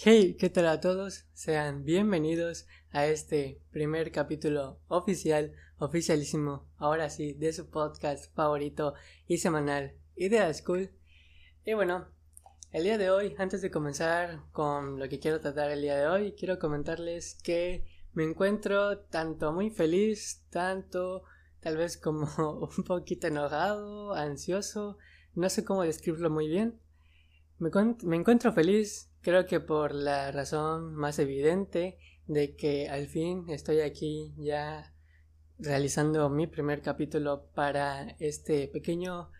Hey, ¿qué tal a todos? Sean bienvenidos a este primer capítulo oficial, oficialísimo, ahora sí, de su podcast favorito y semanal, Idea School. Y bueno, el día de hoy, antes de comenzar con lo que quiero tratar el día de hoy, quiero comentarles que me encuentro tanto muy feliz, tanto tal vez como un poquito enojado, ansioso, no sé cómo describirlo muy bien. Me, me encuentro feliz Creo que por la razón más evidente de que al fin estoy aquí ya realizando mi primer capítulo para este pequeño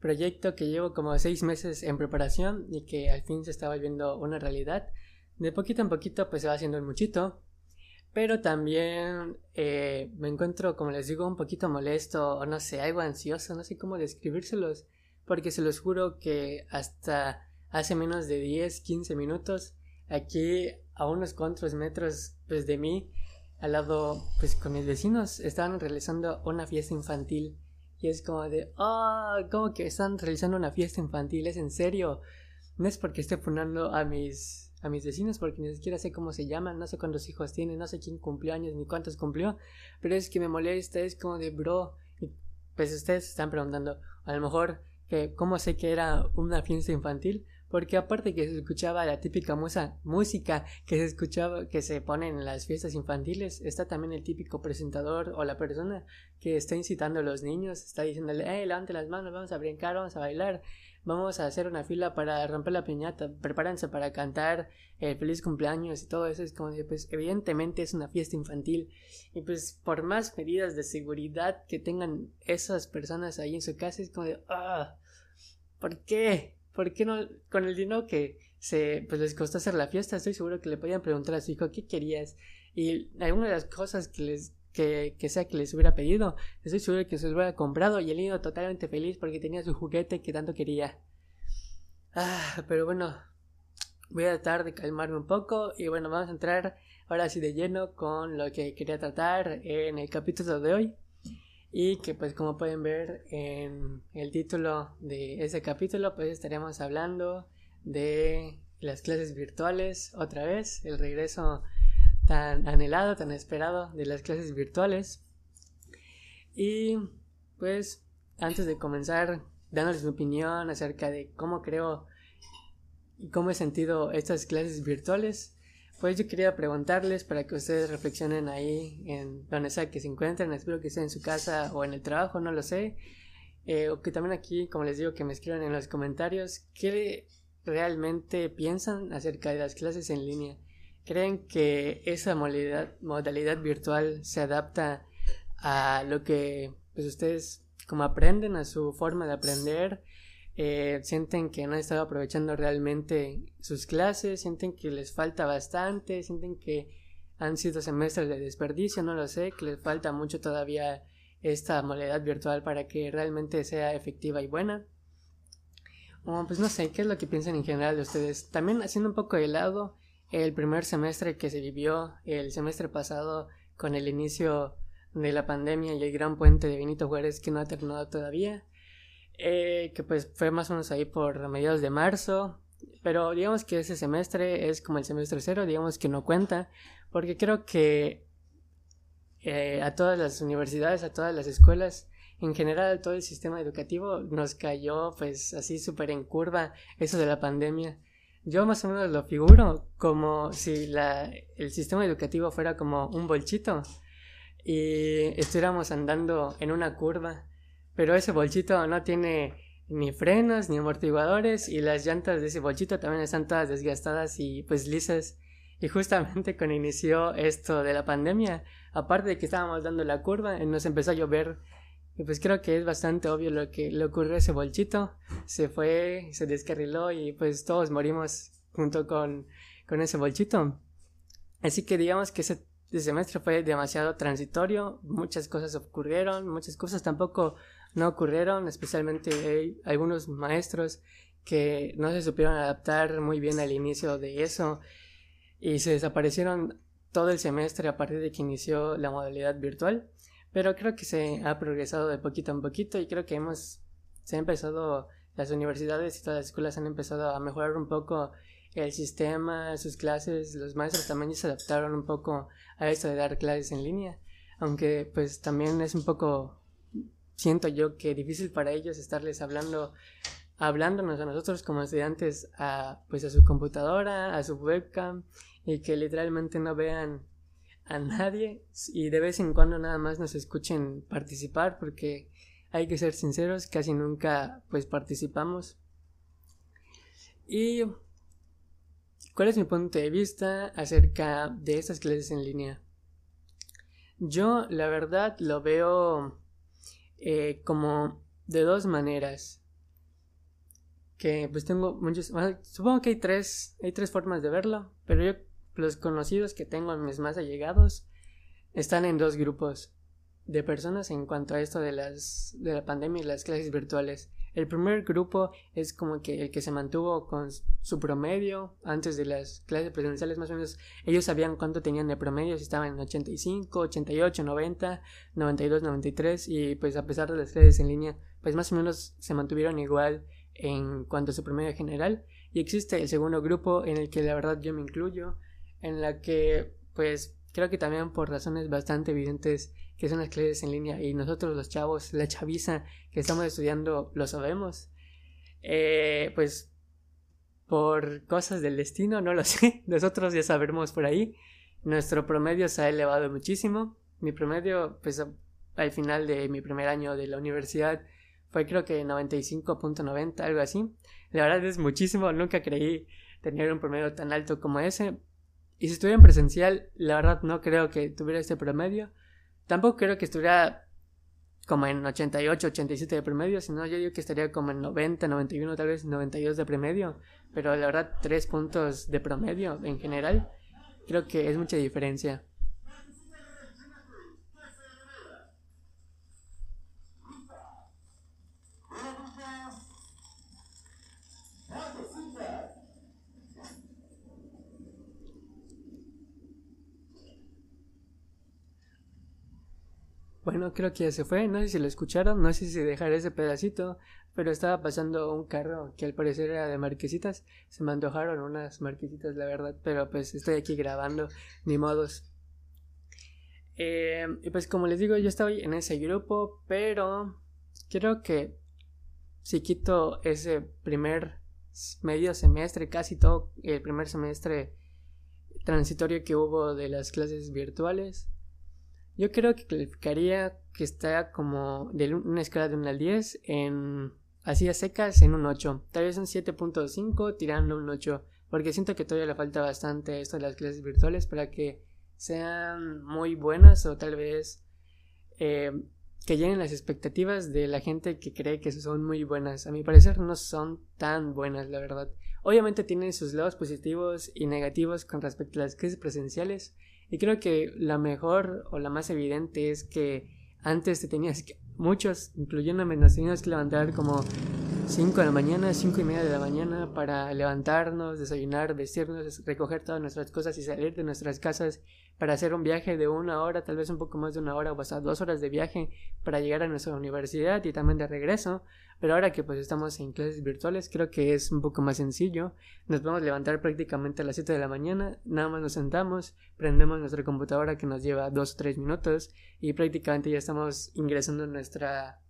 proyecto que llevo como seis meses en preparación y que al fin se está volviendo una realidad. De poquito en poquito pues se va haciendo un muchito, pero también eh, me encuentro, como les digo, un poquito molesto o no sé, algo ansioso, no sé cómo describírselos, porque se los juro que hasta hace menos de 10, 15 minutos, aquí a unos cuantos metros pues, de mí, al lado pues con mis vecinos, estaban realizando una fiesta infantil. Y es como de, ah, oh, como que están realizando una fiesta infantil? ¿Es en serio? No es porque esté funando a mis, a mis vecinos, porque ni siquiera sé cómo se llaman, no sé cuántos hijos tienen, no sé quién cumplió años ni cuántos cumplió, pero es que me molesta, es como de, bro, y pues ustedes están preguntando, a lo mejor, que cómo sé que era una fiesta infantil, porque aparte que se escuchaba la típica música que se escuchaba que se pone en las fiestas infantiles, está también el típico presentador o la persona que está incitando a los niños, está diciéndole, hey, levante las manos, vamos a brincar, vamos a bailar, vamos a hacer una fila para romper la piñata, prepárense para cantar el feliz cumpleaños y todo eso, es como pues evidentemente es una fiesta infantil y pues por más medidas de seguridad que tengan esas personas ahí en su casa, es como de, ah, ¿por qué? ¿Por qué no, con el dinero que se, pues les costó hacer la fiesta, estoy seguro que le podían preguntar a su hijo qué querías y alguna de las cosas que les, que, sea que les hubiera pedido, estoy seguro que se los hubiera comprado y el niño totalmente feliz porque tenía su juguete que tanto quería. Ah, pero bueno, voy a tratar de calmarme un poco y bueno, vamos a entrar ahora sí de lleno con lo que quería tratar en el capítulo de hoy y que pues como pueden ver en el título de ese capítulo pues estaremos hablando de las clases virtuales otra vez, el regreso tan anhelado, tan esperado de las clases virtuales. Y pues antes de comenzar dándoles mi opinión acerca de cómo creo y cómo he sentido estas clases virtuales, pues yo quería preguntarles para que ustedes reflexionen ahí en donde sea que se encuentren, espero que estén en su casa o en el trabajo, no lo sé, eh, o que también aquí, como les digo, que me escriban en los comentarios qué realmente piensan acerca de las clases en línea. ¿Creen que esa modalidad, modalidad virtual se adapta a lo que pues, ustedes como aprenden, a su forma de aprender? Eh, sienten que no han estado aprovechando realmente sus clases, sienten que les falta bastante, sienten que han sido semestres de desperdicio, no lo sé, que les falta mucho todavía esta modalidad virtual para que realmente sea efectiva y buena. O pues no sé, ¿qué es lo que piensan en general de ustedes? También haciendo un poco de lado el primer semestre que se vivió el semestre pasado con el inicio de la pandemia y el gran puente de Benito Juárez que no ha terminado todavía. Eh, que pues fue más o menos ahí por mediados de marzo, pero digamos que ese semestre es como el semestre cero, digamos que no cuenta, porque creo que eh, a todas las universidades, a todas las escuelas, en general todo el sistema educativo nos cayó pues así súper en curva eso de la pandemia. Yo más o menos lo figuro como si la, el sistema educativo fuera como un bolchito y estuviéramos andando en una curva pero ese bolchito no tiene ni frenos ni amortiguadores y las llantas de ese bolchito también están todas desgastadas y pues lisas. Y justamente cuando inició esto de la pandemia, aparte de que estábamos dando la curva, nos empezó a llover. Y pues creo que es bastante obvio lo que le ocurrió a ese bolchito. Se fue, se descarriló y pues todos morimos junto con, con ese bolchito. Así que digamos que ese semestre fue demasiado transitorio, muchas cosas ocurrieron, muchas cosas tampoco no ocurrieron, especialmente hay algunos maestros que no se supieron adaptar muy bien al inicio de eso y se desaparecieron todo el semestre a partir de que inició la modalidad virtual, pero creo que se ha progresado de poquito en poquito y creo que hemos se ha empezado las universidades y todas las escuelas han empezado a mejorar un poco el sistema, sus clases, los maestros también se adaptaron un poco a esto de dar clases en línea, aunque pues también es un poco, siento yo que difícil para ellos estarles hablando, hablándonos a nosotros como estudiantes a pues a su computadora, a su webcam y que literalmente no vean a nadie y de vez en cuando nada más nos escuchen participar porque hay que ser sinceros, casi nunca pues participamos. Y ¿Cuál es mi punto de vista acerca de estas clases en línea? Yo, la verdad, lo veo eh, como de dos maneras. Que pues tengo muchos. supongo que hay tres. Hay tres formas de verlo. Pero yo, los conocidos que tengo, mis más allegados, están en dos grupos de personas en cuanto a esto de las de la pandemia y las clases virtuales. El primer grupo es como que el que se mantuvo con su promedio antes de las clases presenciales, más o menos ellos sabían cuánto tenían de promedio, si estaban en 85, 88, 90, 92, 93 y pues a pesar de las clases en línea, pues más o menos se mantuvieron igual en cuanto a su promedio general. Y existe el segundo grupo en el que la verdad yo me incluyo, en la que pues creo que también por razones bastante evidentes que son las clases en línea y nosotros los chavos, la chaviza que estamos estudiando lo sabemos. Eh, pues por cosas del destino, no lo sé, nosotros ya sabemos por ahí. Nuestro promedio se ha elevado muchísimo. Mi promedio, pues al final de mi primer año de la universidad fue creo que 95.90, algo así. La verdad es muchísimo, nunca creí tener un promedio tan alto como ese. Y si estuviera en presencial, la verdad no creo que tuviera este promedio. Tampoco creo que estuviera como en 88, 87 de promedio, sino yo digo que estaría como en 90, 91, tal vez 92 de promedio. Pero la verdad, tres puntos de promedio en general, creo que es mucha diferencia. Bueno, creo que ya se fue, no sé si lo escucharon, no sé si dejar ese pedacito, pero estaba pasando un carro que al parecer era de marquesitas, se me antojaron unas marquesitas, la verdad, pero pues estoy aquí grabando, ni modos. Eh, y pues como les digo, yo estoy en ese grupo, pero creo que si quito ese primer medio semestre, casi todo el primer semestre transitorio que hubo de las clases virtuales, yo creo que calificaría que está como de una escala de 1 al 10 en así a secas en un 8. Tal vez un 7.5 tirando un 8. Porque siento que todavía le falta bastante esto de las clases virtuales para que sean muy buenas o tal vez eh, que llenen las expectativas de la gente que cree que son muy buenas. A mi parecer no son tan buenas, la verdad. Obviamente tienen sus lados positivos y negativos con respecto a las clases presenciales y creo que la mejor o la más evidente es que antes te tenías que, muchos, incluyéndome, nos teníamos que levantar como 5 de la mañana, 5 y media de la mañana para levantarnos, desayunar, vestirnos, recoger todas nuestras cosas y salir de nuestras casas para hacer un viaje de una hora, tal vez un poco más de una hora o hasta dos horas de viaje para llegar a nuestra universidad y también de regreso. Pero ahora que pues estamos en clases virtuales, creo que es un poco más sencillo. Nos podemos levantar prácticamente a las 7 de la mañana, nada más nos sentamos, prendemos nuestra computadora que nos lleva dos o tres minutos y prácticamente ya estamos ingresando a nuestra,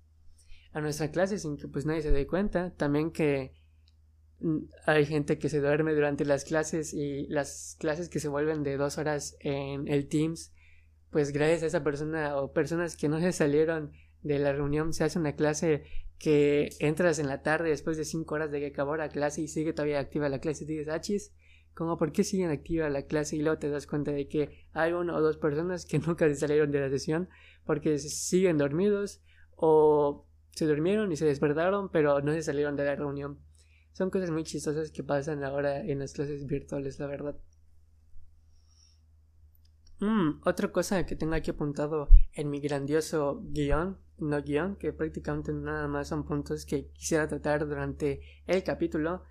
a nuestra clase sin que pues nadie se dé cuenta. También que mm, hay gente que se duerme durante las clases y las clases que se vuelven de dos horas en el Teams, pues gracias a esa persona o personas que no se salieron de la reunión se hace una clase que entras en la tarde después de cinco horas de que acabó la clase y sigue todavía activa la clase y dices, ah, como por qué siguen activa la clase y luego te das cuenta de que hay una o dos personas que nunca se salieron de la sesión porque siguen dormidos o se durmieron y se despertaron pero no se salieron de la reunión. Son cosas muy chistosas que pasan ahora en las clases virtuales, la verdad. Mm, otra cosa que tengo aquí apuntado en mi grandioso guion, no guion, que prácticamente nada más son puntos que quisiera tratar durante el capítulo,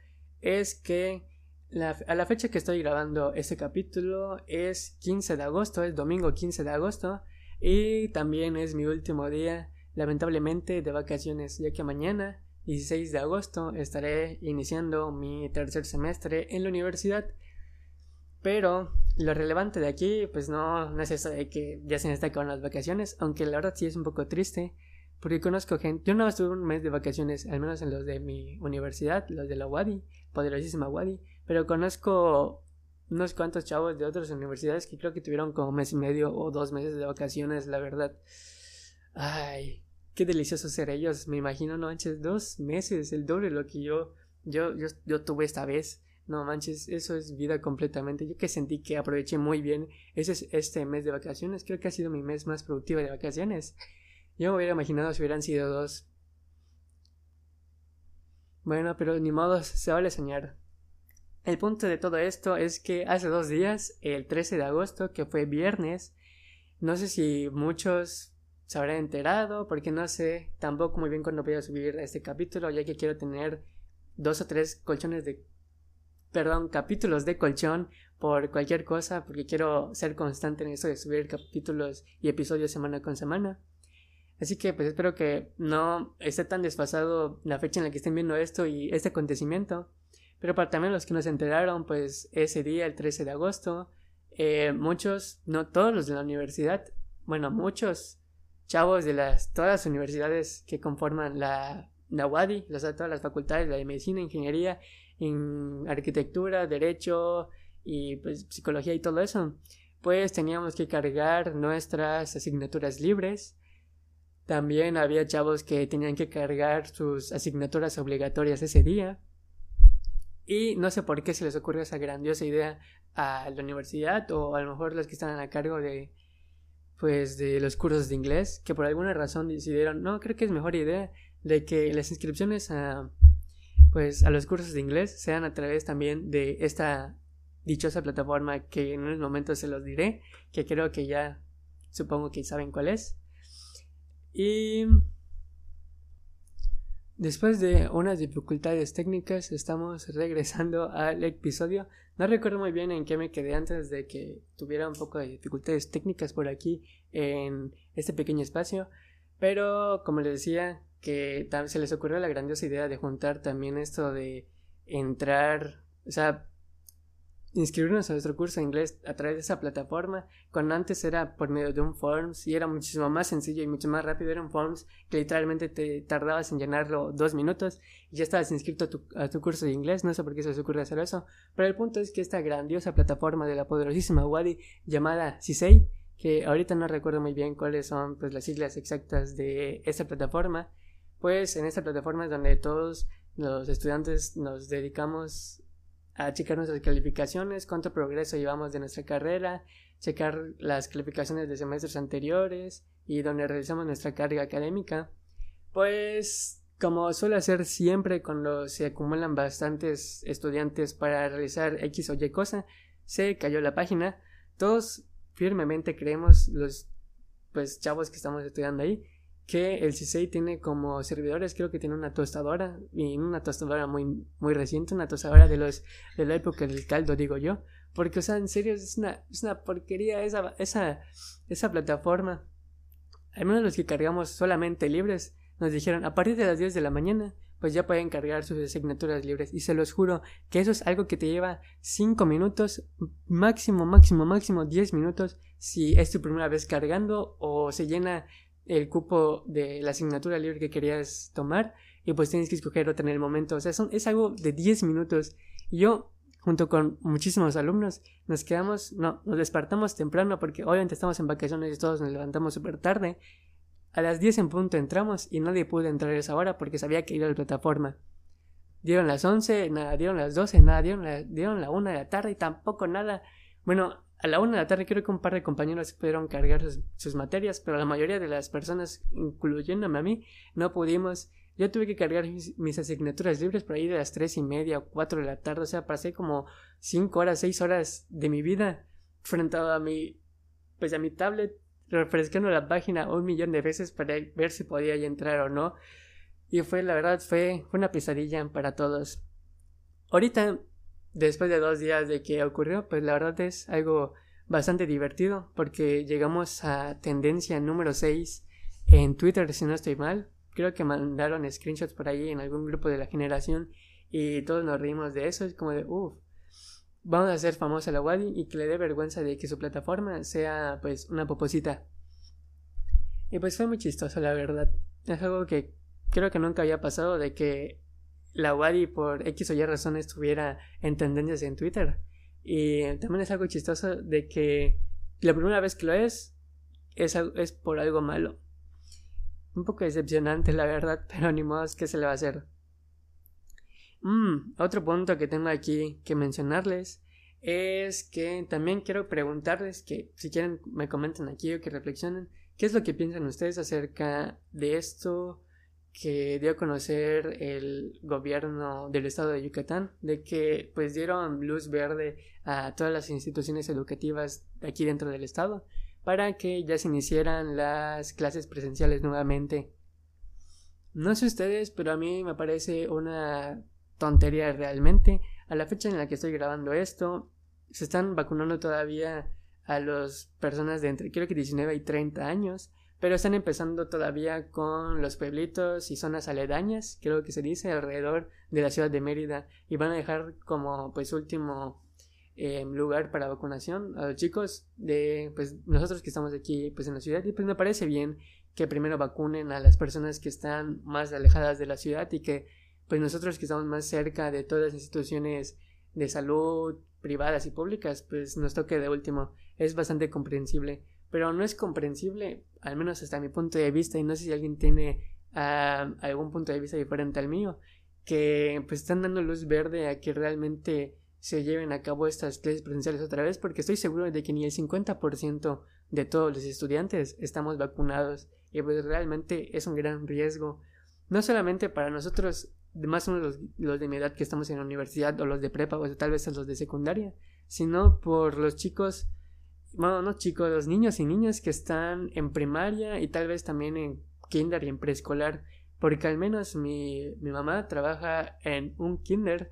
es que a la fecha que estoy grabando este capítulo es 15 de agosto, es domingo 15 de agosto, y también es mi último día, lamentablemente, de vacaciones, ya que mañana 16 de agosto estaré iniciando mi tercer semestre en la universidad. Pero lo relevante de aquí, pues no, es eso de que ya se me acabando las vacaciones, aunque la verdad sí es un poco triste, porque conozco gente, yo no estuve un mes de vacaciones, al menos en los de mi universidad, los de la Wadi, poderosísima Wadi, pero conozco unos cuantos chavos de otras universidades que creo que tuvieron como mes y medio o dos meses de vacaciones, la verdad. Ay, qué delicioso ser ellos, me imagino, no manches, dos meses, el doble de lo que yo, yo, yo, yo tuve esta vez. No manches, eso es vida completamente. Yo que sentí que aproveché muy bien ese es este mes de vacaciones. Creo que ha sido mi mes más productivo de vacaciones. Yo me hubiera imaginado si hubieran sido dos. Bueno, pero ni modo, se vale soñar. El punto de todo esto es que hace dos días, el 13 de agosto, que fue viernes, no sé si muchos se habrán enterado, porque no sé tampoco muy bien cuándo voy a subir este capítulo, ya que quiero tener dos o tres colchones de perdón, capítulos de colchón por cualquier cosa, porque quiero ser constante en eso de subir capítulos y episodios semana con semana. Así que pues espero que no esté tan desfasado la fecha en la que estén viendo esto y este acontecimiento. Pero para también los que nos enteraron, pues ese día, el 13 de agosto, eh, muchos, no todos los de la universidad, bueno, muchos chavos de las, todas las universidades que conforman la, la sea, todas las facultades, la de medicina, ingeniería en arquitectura, derecho y pues, psicología y todo eso, pues teníamos que cargar nuestras asignaturas libres. También había chavos que tenían que cargar sus asignaturas obligatorias ese día. Y no sé por qué se les ocurrió esa grandiosa idea a la universidad o a lo mejor los que están a cargo de pues de los cursos de inglés que por alguna razón decidieron no creo que es mejor idea de que las inscripciones a pues a los cursos de inglés sean a través también de esta dichosa plataforma que en unos momentos se los diré, que creo que ya supongo que saben cuál es. Y después de unas dificultades técnicas estamos regresando al episodio. No recuerdo muy bien en qué me quedé antes de que tuviera un poco de dificultades técnicas por aquí en este pequeño espacio. Pero como les decía, que se les ocurrió la grandiosa idea de juntar también esto de entrar, o sea, inscribirnos a nuestro curso de inglés a través de esa plataforma, cuando antes era por medio de un Forms y era muchísimo más sencillo y mucho más rápido, era un Forms que literalmente te tardabas en llenarlo dos minutos y ya estabas inscrito a tu, curso de inglés, no sé por qué se les ocurre hacer eso, pero el punto es que esta grandiosa plataforma de la poderosísima Wadi llamada Sisei, que ahorita no recuerdo muy bien cuáles son pues, las siglas exactas de esta plataforma, pues en esta plataforma es donde todos los estudiantes nos dedicamos a checar nuestras calificaciones, cuánto progreso llevamos de nuestra carrera, checar las calificaciones de semestres anteriores y donde realizamos nuestra carga académica. Pues como suele hacer siempre cuando se acumulan bastantes estudiantes para realizar X o Y cosa, se cayó la página. Todos firmemente creemos los pues chavos que estamos estudiando ahí que el CISEI tiene como servidores, creo que tiene una tostadora, y una tostadora muy, muy reciente, una tostadora de los de la época del caldo, digo yo, porque, o sea, en serio, es una, es una porquería esa, esa, esa plataforma. Al menos los que cargamos solamente libres, nos dijeron, a partir de las 10 de la mañana, pues ya pueden cargar sus asignaturas libres. Y se los juro que eso es algo que te lleva 5 minutos, máximo, máximo, máximo 10 minutos, si es tu primera vez cargando o se llena el cupo de la asignatura libre que querías tomar y pues tienes que escoger otra en el momento. O sea, es algo de 10 minutos. Y yo, junto con muchísimos alumnos, nos quedamos, no, nos despertamos temprano porque obviamente estamos en vacaciones y todos nos levantamos súper tarde. A las 10 en punto entramos y nadie pudo entrar a esa hora porque sabía que iba a la plataforma. Dieron las 11, nada, dieron las 12, nada, dieron la, dieron la 1 de la tarde y tampoco nada. Bueno, a la una de la tarde creo que un par de compañeros pudieron cargar sus, materias, pero la mayoría de las personas, incluyéndome a mí, no pudimos. Yo tuve que cargar mis, asignaturas libres por ahí de las tres y media o cuatro de la tarde, o sea, pasé como cinco horas, seis horas de mi vida frente a mi, pues a mi tablet, refrescando la página un millón de veces para ver si podía entrar o no. Y fue, la verdad, fue, fue una pesadilla para todos. Ahorita después de dos días de que ocurrió, pues la verdad es algo bastante divertido porque llegamos a tendencia número 6 en Twitter, si no estoy mal. creo que mandaron screenshots por ahí en algún grupo de la generación y todos nos reímos de eso. Es como de, uff, vamos a hacer famosa la Wadi y que le dé vergüenza de que su plataforma sea pues una poposita. Y pues fue muy chistoso, la verdad. Es algo que creo que nunca había pasado de que la Wadi por X o Y razón estuviera en tendencias en Twitter. Y también es algo chistoso de que la primera vez que lo es, es, es por algo malo. Un poco decepcionante, la verdad, pero ni modo que se le va a hacer. Mm, otro punto que tengo aquí que mencionarles es que también quiero preguntarles que si quieren me comenten aquí o que reflexionen qué es lo que piensan ustedes acerca de esto que dio a conocer el gobierno del estado de Yucatán de que pues dieron luz verde a todas las instituciones educativas de aquí dentro del estado para que ya se iniciaran las clases presenciales nuevamente. No sé ustedes, pero a mí me parece una tontería realmente. A la fecha en la que estoy grabando esto, se están vacunando todavía a las personas de entre creo que 19 y 30 años, pero están empezando todavía con los pueblitos y zonas aledañas, creo que se dice, alrededor de la ciudad de Mérida, y van a dejar como pues último eh, lugar para vacunación a los chicos de pues nosotros que estamos aquí pues en la ciudad. Y pues me parece bien que primero vacunen a las personas que están más alejadas de la ciudad y que pues nosotros que estamos más cerca de todas las instituciones de salud privadas y públicas, pues nos toque de último. Es bastante comprensible, pero no es comprensible, al menos hasta mi punto de vista, y no sé si alguien tiene ah, algún punto de vista diferente al mío, que pues están dando luz verde a que realmente se lleven a cabo estas clases presenciales otra vez, porque estoy seguro de que ni el 50% de todos los estudiantes estamos vacunados, y pues realmente es un gran riesgo, no solamente para nosotros más o menos los, de mi edad que estamos en la universidad o los de prepa o tal vez los de secundaria, sino por los chicos, bueno, no chicos, los niños y niñas que están en primaria y tal vez también en kinder y en preescolar, porque al menos mi, mi mamá trabaja en un kinder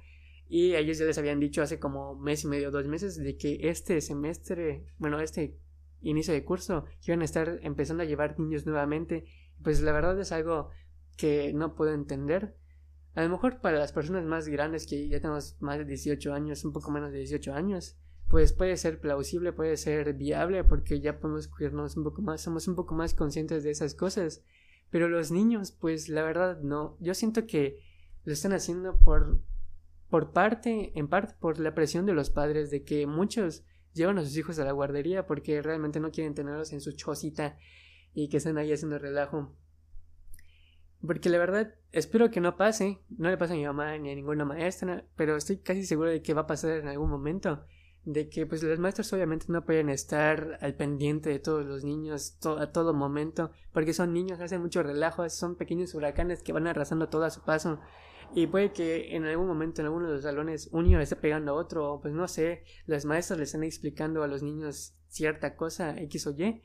y ellos ya les habían dicho hace como mes y medio, dos meses, de que este semestre, bueno, este inicio de curso, iban a estar empezando a llevar niños nuevamente. Pues la verdad es algo que no puedo entender a lo mejor para las personas más grandes que ya tenemos más de 18 años, un poco menos de 18 años, pues puede ser plausible, puede ser viable porque ya podemos cuidarnos un poco más, somos un poco más conscientes de esas cosas. Pero los niños, pues la verdad no. Yo siento que lo están haciendo por por parte, en parte por la presión de los padres de que muchos llevan a sus hijos a la guardería porque realmente no quieren tenerlos en su chocita y que estén ahí haciendo relajo. Porque la verdad, espero que no pase, no le pase a mi mamá ni a ninguna maestra, pero estoy casi seguro de que va a pasar en algún momento. De que pues los maestros obviamente no pueden estar al pendiente de todos los niños a todo momento, porque son niños, hacen mucho relajo, son pequeños huracanes que van arrasando todo a su paso. Y puede que en algún momento en alguno de los salones un niño le esté pegando a otro, pues no sé, las maestras le están explicando a los niños cierta cosa, X o Y,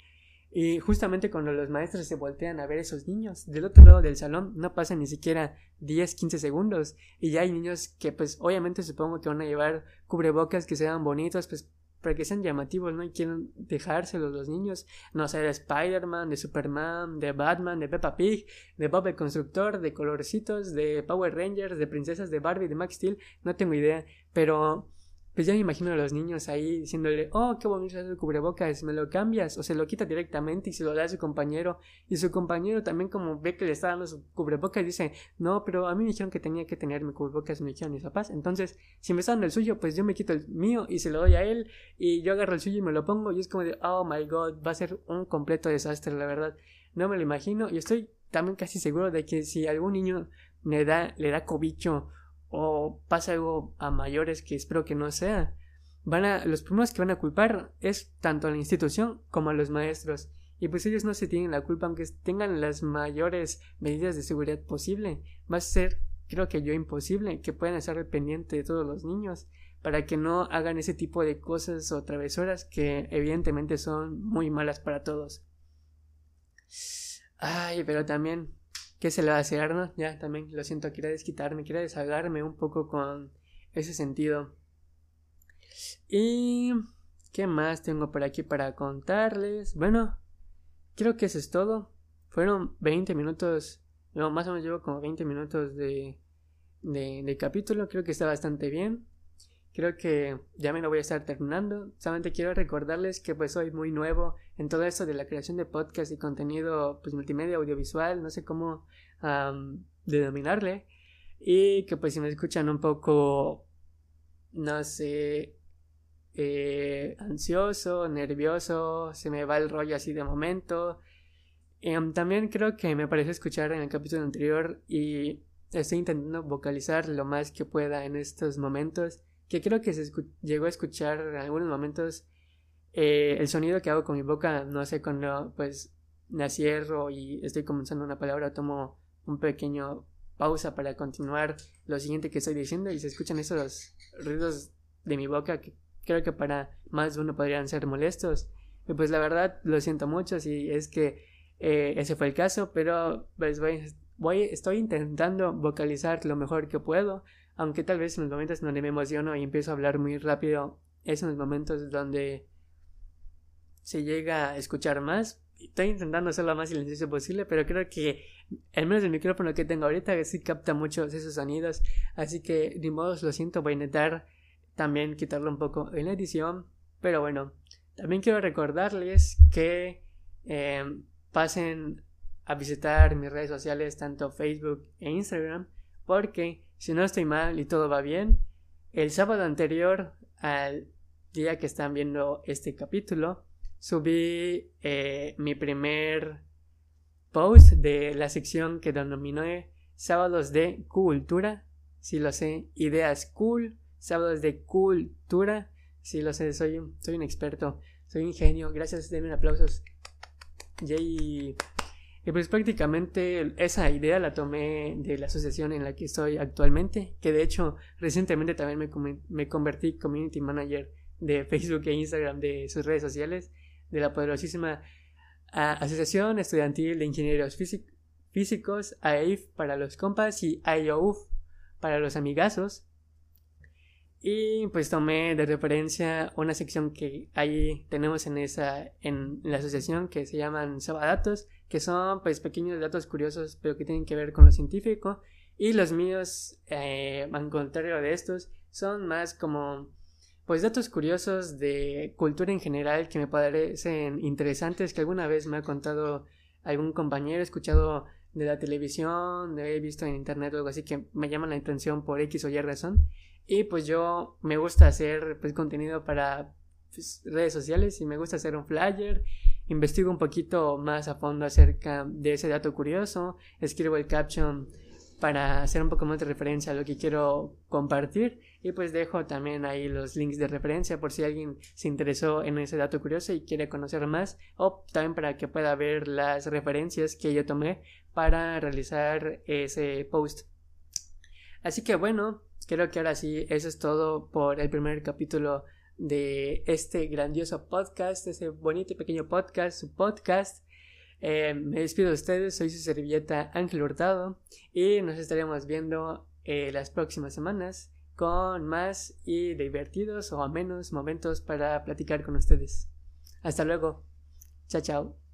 y justamente cuando los maestros se voltean a ver esos niños del otro lado del salón, no pasan ni siquiera 10, 15 segundos. Y ya hay niños que pues obviamente supongo que van a llevar cubrebocas que sean bonitos, pues para que sean llamativos, ¿no? Y quieren dejárselos los niños, no sé, de Spider-Man, de Superman, de Batman, de Peppa Pig, de Bob el Constructor, de Colorcitos, de Power Rangers, de Princesas de Barbie, de Max Steel, no tengo idea, pero pues ya me imagino a los niños ahí diciéndole, oh, qué bonito es el cubrebocas, me lo cambias, o se lo quita directamente y se lo da a su compañero, y su compañero también como ve que le está dando su cubrebocas dice, no, pero a mí me dijeron que tenía que tener mi cubrebocas, me dijeron mis papás, entonces, si me está dando el suyo, pues yo me quito el mío y se lo doy a él, y yo agarro el suyo y me lo pongo, y es como de, oh my god, va a ser un completo desastre, la verdad, no me lo imagino, y estoy también casi seguro de que si algún niño le da, le da cobicho o pasa algo a mayores que espero que no sea, van a, los primeros que van a culpar es tanto a la institución como a los maestros. Y pues ellos no se tienen la culpa aunque tengan las mayores medidas de seguridad posible. Va a ser, creo que yo, imposible que puedan estar pendiente de todos los niños para que no hagan ese tipo de cosas o travesuras que evidentemente son muy malas para todos. Ay, pero también ¿Qué se le va a hacer, no? Ya, también lo siento, quiero desquitarme, quiero desahogarme un poco con ese sentido. Y... ¿Qué más tengo por aquí para contarles? Bueno, creo que eso es todo. Fueron 20 minutos No, más o menos llevo como 20 minutos de, de capítulo. Creo que está bastante bien. Creo que ya me lo voy a estar terminando. Solamente quiero recordarles que pues soy muy nuevo en todo esto de la creación de podcast y contenido pues multimedia, audiovisual, no sé cómo denominarle. Y que pues si me escuchan un poco, no sé, eh, ansioso, nervioso, se me va el rollo así de momento. Em, también creo que me parece escuchar en el capítulo anterior y estoy intentando vocalizar lo más que pueda en estos momentos que creo que se llegó a escuchar en algunos momentos eh, el sonido que hago con mi boca, no sé, cuando pues me cierro y estoy comenzando una palabra, tomo un pequeño pausa para continuar lo siguiente que estoy diciendo y se escuchan esos ruidos de mi boca que creo que para más de uno podrían ser molestos. Y pues la verdad lo siento mucho si es que eh, ese fue el caso, pero pues voy, voy, estoy intentando vocalizar lo mejor que puedo aunque tal vez en los momentos donde me emociono y empiezo a hablar muy rápido, es en los momentos donde se llega a escuchar más. Estoy intentando hacerlo lo más silencioso posible, pero creo que al menos el micrófono que tengo ahorita sí capta muchos esos sonidos. Así que, de modo, lo siento, voy a intentar también quitarlo un poco en la edición. Pero bueno, también quiero recordarles que eh, pasen a visitar mis redes sociales, tanto Facebook e Instagram, porque si no estoy mal y todo va bien, el sábado anterior al día que están viendo este capítulo, subí eh, mi primer post de la sección que denominé Sábados de Cultura. Si lo sé, ideas cool, sábados de cultura. Si lo sé, soy, soy un experto, soy un genio. Gracias, denme aplausos. Yay. Y pues prácticamente esa idea la tomé de la asociación en la que estoy actualmente, que de hecho recientemente también me, me convertí community manager de Facebook e Instagram de sus redes sociales, de la poderosísima Asociación Estudiantil de Ingenieros Físicos, AEIF para los compas y IOUF para los amigazos. Y pues tomé de referencia una sección que ahí tenemos en esa en la asociación que se llaman Sabadatos, que son pues pequeños datos curiosos pero que tienen que ver con lo científico. Y los míos eh, al contrario de estos son más como pues datos curiosos de cultura en general que me parecen interesantes que alguna vez me ha contado algún compañero, he escuchado de la televisión, he visto en internet o algo así que me llaman la atención por X o Y razón y pues yo me gusta hacer pues, contenido para pues, redes sociales y me gusta hacer un flyer. Investigo un poquito más a fondo acerca de ese dato curioso. Escribo el caption para hacer un poco más de referencia a lo que quiero compartir y pues dejo también ahí los links de referencia por si alguien se interesó en ese dato curioso y quiere conocer más o también para que pueda ver las referencias que yo tomé para realizar ese post. Así que bueno, creo que ahora sí, eso es todo por el primer capítulo de este grandioso podcast, este bonito y pequeño podcast, su podcast. Eh, me despido de ustedes, soy su servilleta Ángel Hurtado y nos estaremos viendo eh, las próximas semanas con más y divertidos o a menos momentos para platicar con ustedes. Hasta luego. Chao, chao.